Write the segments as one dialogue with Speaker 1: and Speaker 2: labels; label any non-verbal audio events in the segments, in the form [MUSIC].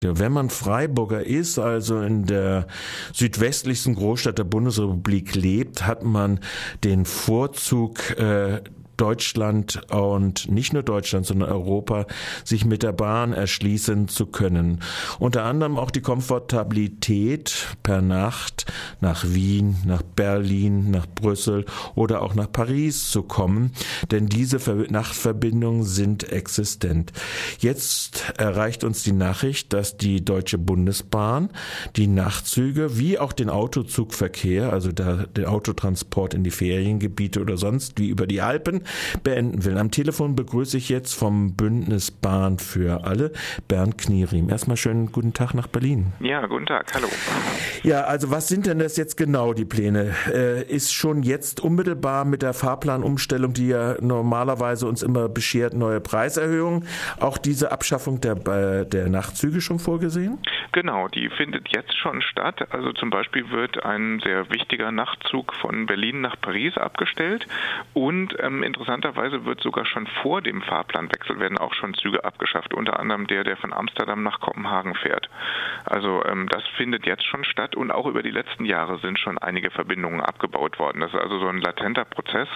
Speaker 1: Wenn man Freiburger ist, also in der südwestlichsten Großstadt der Bundesrepublik lebt, hat man den Vorzug äh, Deutschland und nicht nur Deutschland, sondern Europa sich mit der Bahn erschließen zu können. Unter anderem auch die Komfortabilität per Nacht nach Wien, nach Berlin, nach Brüssel oder auch nach Paris zu kommen, denn diese Nachtverbindungen sind existent. Jetzt erreicht uns die Nachricht, dass die Deutsche Bundesbahn die Nachtzüge wie auch den Autozugverkehr, also der, den Autotransport in die Feriengebiete oder sonst wie über die Alpen, beenden will. Am Telefon begrüße ich jetzt vom Bündnis Bahn für alle Bernd Knierim. Erstmal schönen guten Tag nach Berlin.
Speaker 2: Ja, guten Tag, hallo.
Speaker 1: Ja, also was sind denn das jetzt genau, die Pläne? Äh, ist schon jetzt unmittelbar mit der Fahrplanumstellung, die ja normalerweise uns immer beschert, neue Preiserhöhungen, auch diese Abschaffung der, äh, der Nachtzüge schon vorgesehen?
Speaker 2: Genau, die findet jetzt schon statt. Also zum Beispiel wird ein sehr wichtiger Nachtzug von Berlin nach Paris abgestellt und ähm, interessanterweise wird sogar schon vor dem Fahrplanwechsel werden auch schon Züge abgeschafft, unter anderem der, der von Amsterdam nach Kopenhagen fährt. Also ähm, das findet jetzt schon statt und auch über die letzten Jahre sind schon einige Verbindungen abgebaut worden. Das ist also so ein latenter Prozess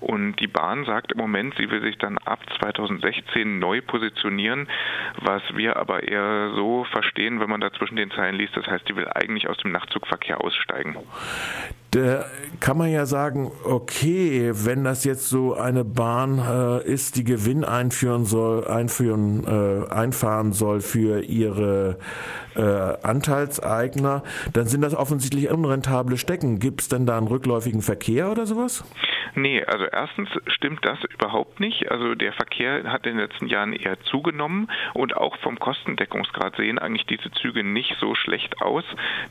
Speaker 2: und die Bahn sagt im Moment, sie will sich dann ab 2016 neu positionieren, was wir aber eher so verstehen, wenn man da zwischen den Zeilen liest. Das heißt, die will eigentlich aus dem Nachtzugverkehr aussteigen.
Speaker 1: Da kann man ja sagen, okay, wenn das jetzt so eine Bahn äh, ist, die Gewinn einführen soll, einführen, äh, einfahren soll für ihre äh, Anteilseigner, dann sind das offensichtlich unrentable Stecken. Gibt es denn da einen rückläufigen Verkehr oder sowas?
Speaker 2: Nee, also erstens stimmt das überhaupt nicht. Also der Verkehr hat in den letzten Jahren eher zugenommen und auch vom Kostendeckungsgrad sehen eigentlich diese Züge nicht so schlecht aus.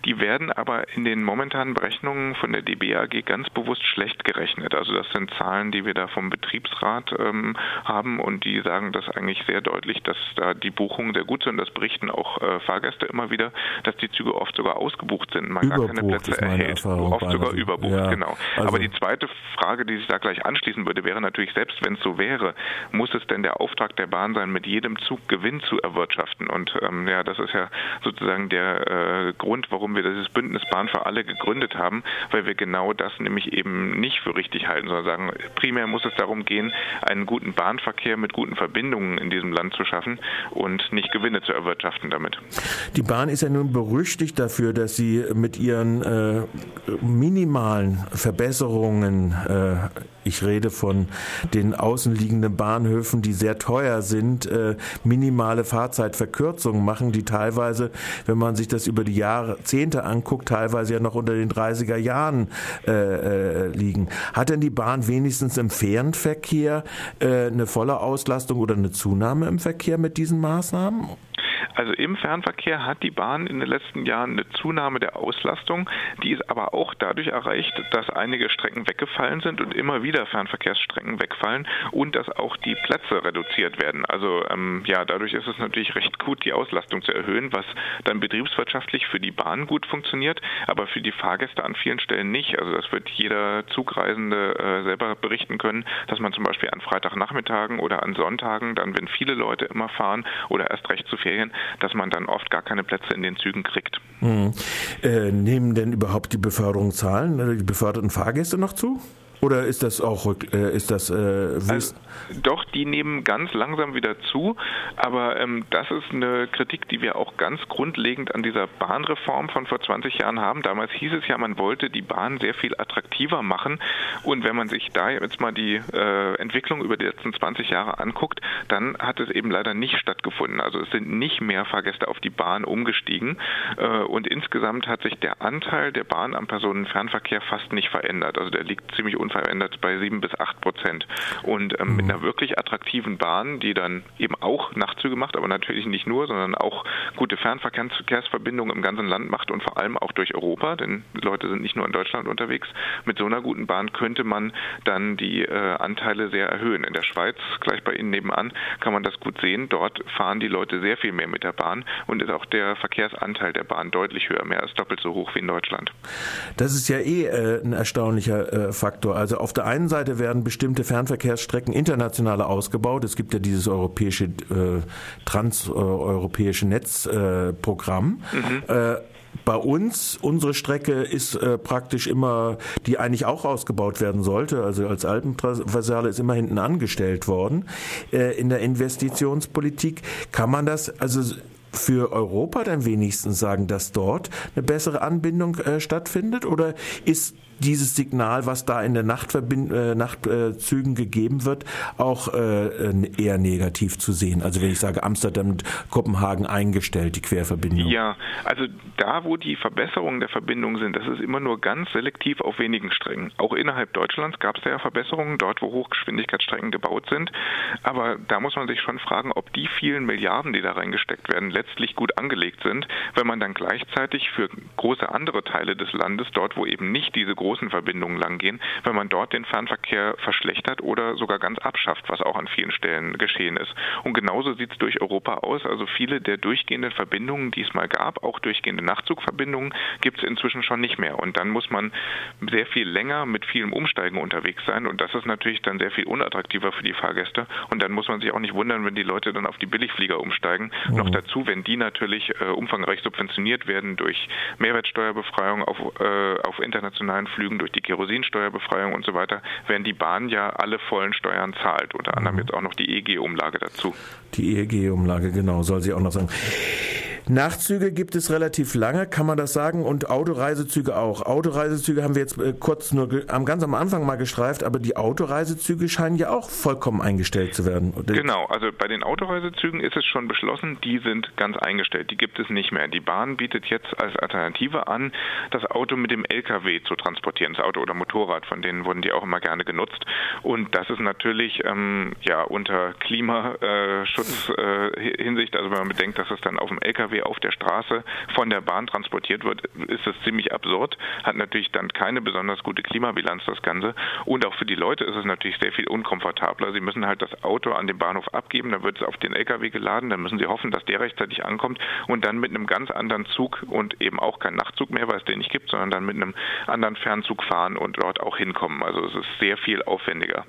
Speaker 2: Die werden aber in den momentanen Berechnungen von der DBAG ganz bewusst schlecht gerechnet. Also das sind Zahlen, die wir da vom Betriebsrat ähm, haben und die sagen das eigentlich sehr deutlich, dass da die Buchungen sehr gut sind. Das berichten auch äh, Fahrgäste immer wieder, dass die Züge oft sogar ausgebucht sind, man
Speaker 1: überbucht gar keine Plätze erhält.
Speaker 2: Oft sogar überbucht, ja. genau. Also Aber die zweite Frage, die sich da gleich anschließen würde, wäre natürlich, selbst wenn es so wäre, muss es denn der Auftrag der Bahn sein, mit jedem Zug Gewinn zu erwirtschaften? Und ähm, ja, das ist ja sozusagen der äh, Grund, warum wir dieses Bündnis Bahn für alle gegründet haben, weil wir genau das nämlich eben nicht für richtig halten, sondern sagen, primär muss es darum gehen, einen guten Bahnverkehr mit guten Verbindungen in diesem Land zu schaffen und nicht Gewinne zu erwirtschaften damit.
Speaker 1: Die Bahn ist ja nun berüchtigt dafür, dass sie mit ihren äh, minimalen Verbesserungen äh, ich rede von den außenliegenden Bahnhöfen, die sehr teuer sind, äh, minimale Fahrzeitverkürzungen machen, die teilweise, wenn man sich das über die Jahrzehnte anguckt, teilweise ja noch unter den 30er Jahren äh, äh, liegen. Hat denn die Bahn wenigstens im Fernverkehr äh, eine volle Auslastung oder eine Zunahme im Verkehr mit diesen Maßnahmen?
Speaker 2: Also im Fernverkehr hat die Bahn in den letzten Jahren eine Zunahme der Auslastung. Die ist aber auch dadurch erreicht, dass einige Strecken weggefallen sind und immer wieder Fernverkehrsstrecken wegfallen und dass auch die Plätze reduziert werden. Also ähm, ja, dadurch ist es natürlich recht gut, die Auslastung zu erhöhen, was dann betriebswirtschaftlich für die Bahn gut funktioniert, aber für die Fahrgäste an vielen Stellen nicht. Also das wird jeder Zugreisende äh, selber berichten können, dass man zum Beispiel an Freitagnachmittagen oder an Sonntagen, dann wenn viele Leute immer fahren oder erst recht zu Ferien, dass man dann oft gar keine Plätze in den Zügen kriegt.
Speaker 1: Hm. Äh, nehmen denn überhaupt die Beförderungszahlen, äh, die beförderten Fahrgäste noch zu? Oder ist das auch äh, ist das äh,
Speaker 2: also, doch die nehmen ganz langsam wieder zu, aber ähm, das ist eine Kritik, die wir auch ganz grundlegend an dieser Bahnreform von vor 20 Jahren haben. Damals hieß es ja, man wollte die Bahn sehr viel attraktiver machen und wenn man sich da jetzt mal die äh, Entwicklung über die letzten 20 Jahre anguckt, dann hat es eben leider nicht stattgefunden. Also es sind nicht mehr Fahrgäste auf die Bahn umgestiegen äh, und insgesamt hat sich der Anteil der Bahn am Personenfernverkehr fast nicht verändert. Also der liegt ziemlich unverändert bei sieben bis acht Prozent. Und ähm, mhm. mit einer wirklich attraktiven Bahn, die dann eben auch Nachtzüge macht, aber natürlich nicht nur, sondern auch gute Fernverkehrsverbindungen im ganzen Land macht und vor allem auch durch Europa, denn Leute sind nicht nur in Deutschland unterwegs. Mit so einer guten Bahn könnte man dann die äh, Anteile sehr erhöhen. In der Schweiz, gleich bei Ihnen nebenan, kann man das gut sehen. Dort fahren die Leute sehr viel mehr mit der Bahn und ist auch der Verkehrsanteil der Bahn deutlich höher, mehr als doppelt so hoch wie in Deutschland.
Speaker 1: Das ist ja eh äh, ein erstaunlicher äh, Faktor. Also auf der einen Seite werden bestimmte Fernverkehrsstrecken internationaler ausgebaut. Es gibt ja dieses europäische äh, transeuropäische Netzprogramm. Äh, mhm. äh, bei uns, unsere Strecke ist äh, praktisch immer, die eigentlich auch ausgebaut werden sollte, also als Alpentraversale ist immer hinten angestellt worden. Äh, in der Investitionspolitik kann man das, also für Europa dann wenigstens sagen, dass dort eine bessere Anbindung äh, stattfindet? Oder ist dieses Signal, was da in der Nachtverbind äh, Nachtzügen gegeben wird, auch äh, eher negativ zu sehen. Also wenn ich sage Amsterdam und Kopenhagen eingestellt, die Querverbindung.
Speaker 2: Ja, also da, wo die Verbesserungen der Verbindung sind, das ist immer nur ganz selektiv auf wenigen Strecken. Auch innerhalb Deutschlands gab es ja Verbesserungen, dort, wo Hochgeschwindigkeitsstrecken gebaut sind. Aber da muss man sich schon fragen, ob die vielen Milliarden, die da reingesteckt werden, letztlich gut angelegt sind, wenn man dann gleichzeitig für große andere Teile des Landes, dort, wo eben nicht diese großen großen Verbindungen langgehen, wenn man dort den Fernverkehr verschlechtert oder sogar ganz abschafft, was auch an vielen Stellen geschehen ist. Und genauso sieht es durch Europa aus. Also viele der durchgehenden Verbindungen, die es mal gab, auch durchgehende Nachtzugverbindungen, gibt es inzwischen schon nicht mehr. Und dann muss man sehr viel länger mit vielem Umsteigen unterwegs sein. Und das ist natürlich dann sehr viel unattraktiver für die Fahrgäste. Und dann muss man sich auch nicht wundern, wenn die Leute dann auf die Billigflieger umsteigen. Mhm. Noch dazu, wenn die natürlich äh, umfangreich subventioniert werden durch Mehrwertsteuerbefreiung auf, äh, auf internationalen Flügen durch die Kerosinsteuerbefreiung und so weiter, werden die Bahn ja alle vollen Steuern zahlt. Unter anderem mhm. jetzt auch noch die EEG-Umlage dazu.
Speaker 1: Die EEG-Umlage, genau, soll sie auch noch sagen. Nachtzüge gibt es relativ lange, kann man das sagen, und Autoreisezüge auch. Autoreisezüge haben wir jetzt äh, kurz nur am ganz am Anfang mal gestreift, aber die Autoreisezüge scheinen ja auch vollkommen eingestellt zu werden.
Speaker 2: Genau, also bei den Autoreisezügen ist es schon beschlossen, die sind ganz eingestellt, die gibt es nicht mehr. Die Bahn bietet jetzt als Alternative an, das Auto mit dem LKW zu transportieren, das Auto oder Motorrad, von denen wurden die auch immer gerne genutzt. Und das ist natürlich ähm, ja unter Klimaschutz äh, Hinsicht, also wenn man bedenkt, dass es dann auf dem LKW Auf der Straße von der Bahn transportiert wird, ist das ziemlich absurd. Hat natürlich dann keine besonders gute Klimabilanz, das Ganze. Und auch für die Leute ist es natürlich sehr viel unkomfortabler. Sie müssen halt das Auto an dem Bahnhof abgeben, dann wird es auf den Lkw geladen, dann müssen sie hoffen, dass der rechtzeitig ankommt und dann mit einem ganz anderen Zug und eben auch kein Nachtzug mehr, weil es den nicht gibt, sondern dann mit einem anderen Fernzug fahren und dort auch hinkommen. Also es ist sehr viel aufwendiger.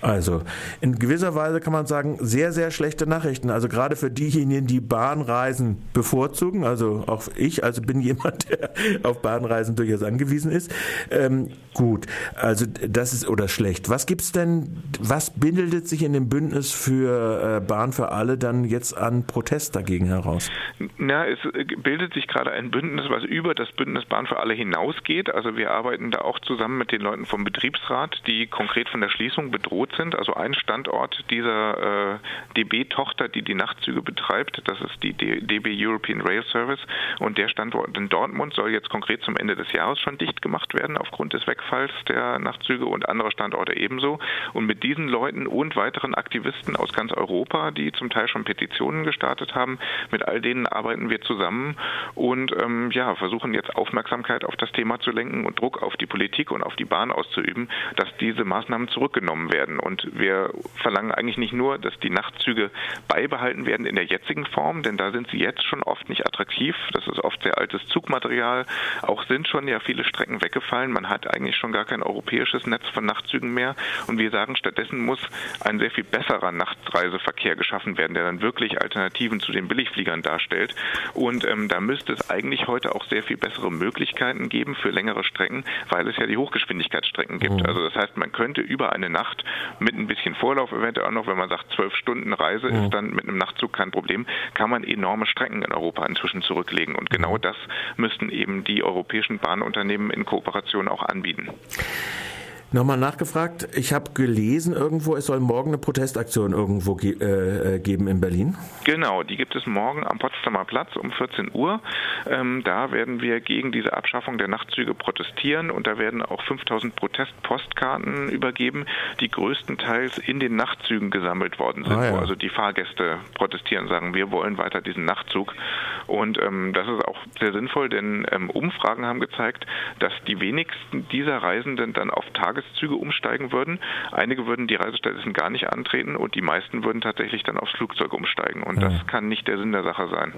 Speaker 1: Also in gewisser Weise kann man sagen, sehr, sehr schlechte Nachrichten. Also gerade für diejenigen, die Bahnreisen bevorzugen. Also auch ich, also bin jemand, der auf Bahnreisen durchaus angewiesen ist. Ähm, gut, also das ist oder schlecht. Was gibt's denn, was bildet sich in dem Bündnis für äh, Bahn für alle dann jetzt an Protest dagegen heraus?
Speaker 2: Na, es bildet sich gerade ein Bündnis, was über das Bündnis Bahn für alle hinausgeht. Also wir arbeiten da auch zusammen mit den Leuten vom Betriebsrat, die konkret von der Schließung bedroht sind. Also ein Standort dieser äh, DB-Tochter, die die Nachtzüge betreibt, das ist die DB European Rail Service. Und der Standort in Dortmund soll jetzt konkret zum Ende des Jahres schon dicht gemacht werden aufgrund des Wegfalls der Nachtzüge und andere Standorte ebenso. Und mit diesen Leuten und weiteren Aktivisten aus ganz Europa, die zum Teil schon Petitionen gestartet haben, mit all denen arbeiten wir zusammen und ähm, ja, versuchen jetzt Aufmerksamkeit auf das Thema zu lenken und Druck auf die Politik und auf die Bahn auszuüben, dass diese Maßnahmen zurückgenommen werden. Und wir verlangen eigentlich nicht nur, dass die Nachtzüge beibehalten werden in der jetzigen Form, denn da sind sie jetzt schon oft nicht attraktiv. Das ist oft sehr altes Zugmaterial. Auch sind schon ja viele Strecken weggefallen. Man hat eigentlich schon gar kein europäisches Netz von Nachtzügen mehr. Und wir sagen, stattdessen muss ein sehr viel besserer Nachtreiseverkehr geschaffen werden, der dann wirklich Alternativen zu den Billigfliegern darstellt. Und ähm, da müsste es eigentlich heute auch sehr viel bessere Möglichkeiten geben für längere Strecken, weil es ja die Hochgeschwindigkeitsstrecken gibt. Mhm. Also das heißt, man könnte über eine Nacht mit ein bisschen Vorlauf eventuell auch noch, wenn man sagt, zwölf Stunden Reise mhm. ist dann mit einem Nachtzug kein Problem, kann man enorme Strecken Strecken in Europa inzwischen zurücklegen. Und genau mhm. das müssten eben die europäischen Bahnunternehmen in Kooperation auch anbieten.
Speaker 1: Nochmal nachgefragt, ich habe gelesen irgendwo, es soll morgen eine Protestaktion irgendwo ge äh, äh, geben in Berlin.
Speaker 2: Genau, die gibt es morgen am Potsdamer Platz um 14 Uhr. Ähm, da werden wir gegen diese Abschaffung der Nachtzüge protestieren und da werden auch 5000 Protestpostkarten übergeben, die größtenteils in den Nachtzügen gesammelt worden sind, ah, ja. wo also die Fahrgäste protestieren, sagen, wir wollen weiter diesen Nachtzug. Und ähm, das ist auch sehr sinnvoll, denn ähm, Umfragen haben gezeigt, dass die wenigsten dieser Reisenden dann auf Tageszüge umsteigen würden. Einige würden die Reisestattisten gar nicht antreten und die meisten würden tatsächlich dann aufs Flugzeug umsteigen. Und ja. das kann nicht der Sinn der Sache sein.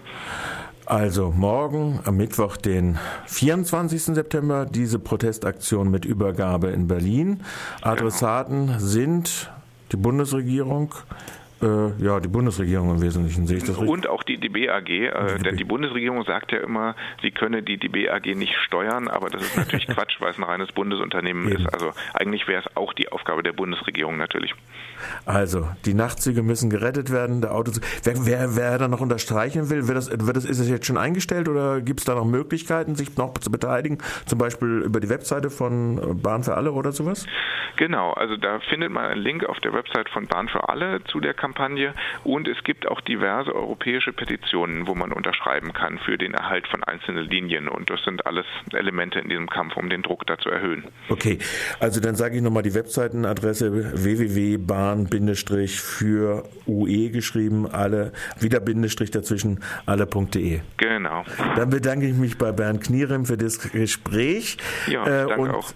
Speaker 1: Also morgen am Mittwoch, den 24. September, diese Protestaktion mit Übergabe in Berlin. Adressaten genau. sind die Bundesregierung, äh, ja, die Bundesregierung im Wesentlichen sehe ich das
Speaker 2: richtig. Und auch die DB AG, äh, denn die Bundesregierung sagt ja immer, sie könne die DB AG nicht steuern, aber das ist natürlich [LAUGHS] Quatsch, weil es ein reines Bundesunternehmen Eben. ist. Also eigentlich wäre es auch die Aufgabe der Bundesregierung natürlich.
Speaker 1: Also, die Nachtzüge müssen gerettet werden, der Autozug. Wer, wer, wer da noch unterstreichen will, wird das, wird das, ist es jetzt schon eingestellt oder gibt es da noch Möglichkeiten, sich noch zu beteiligen? Zum Beispiel über die Webseite von Bahn für alle oder sowas?
Speaker 2: Genau, also da findet man einen Link auf der Website von Bahn für alle zu der Kampagne. Kampagne und es gibt auch diverse europäische Petitionen, wo man unterschreiben kann für den Erhalt von einzelnen Linien und das sind alles Elemente in diesem Kampf, um den Druck da zu erhöhen.
Speaker 1: Okay, also dann sage ich nochmal die Webseitenadresse www.bahn-für UE geschrieben, alle, wieder Bindestrich dazwischen, alle.de.
Speaker 2: Genau.
Speaker 1: Dann bedanke ich mich bei Bernd Knierem für das Gespräch
Speaker 2: ja, äh,
Speaker 1: und
Speaker 2: auch.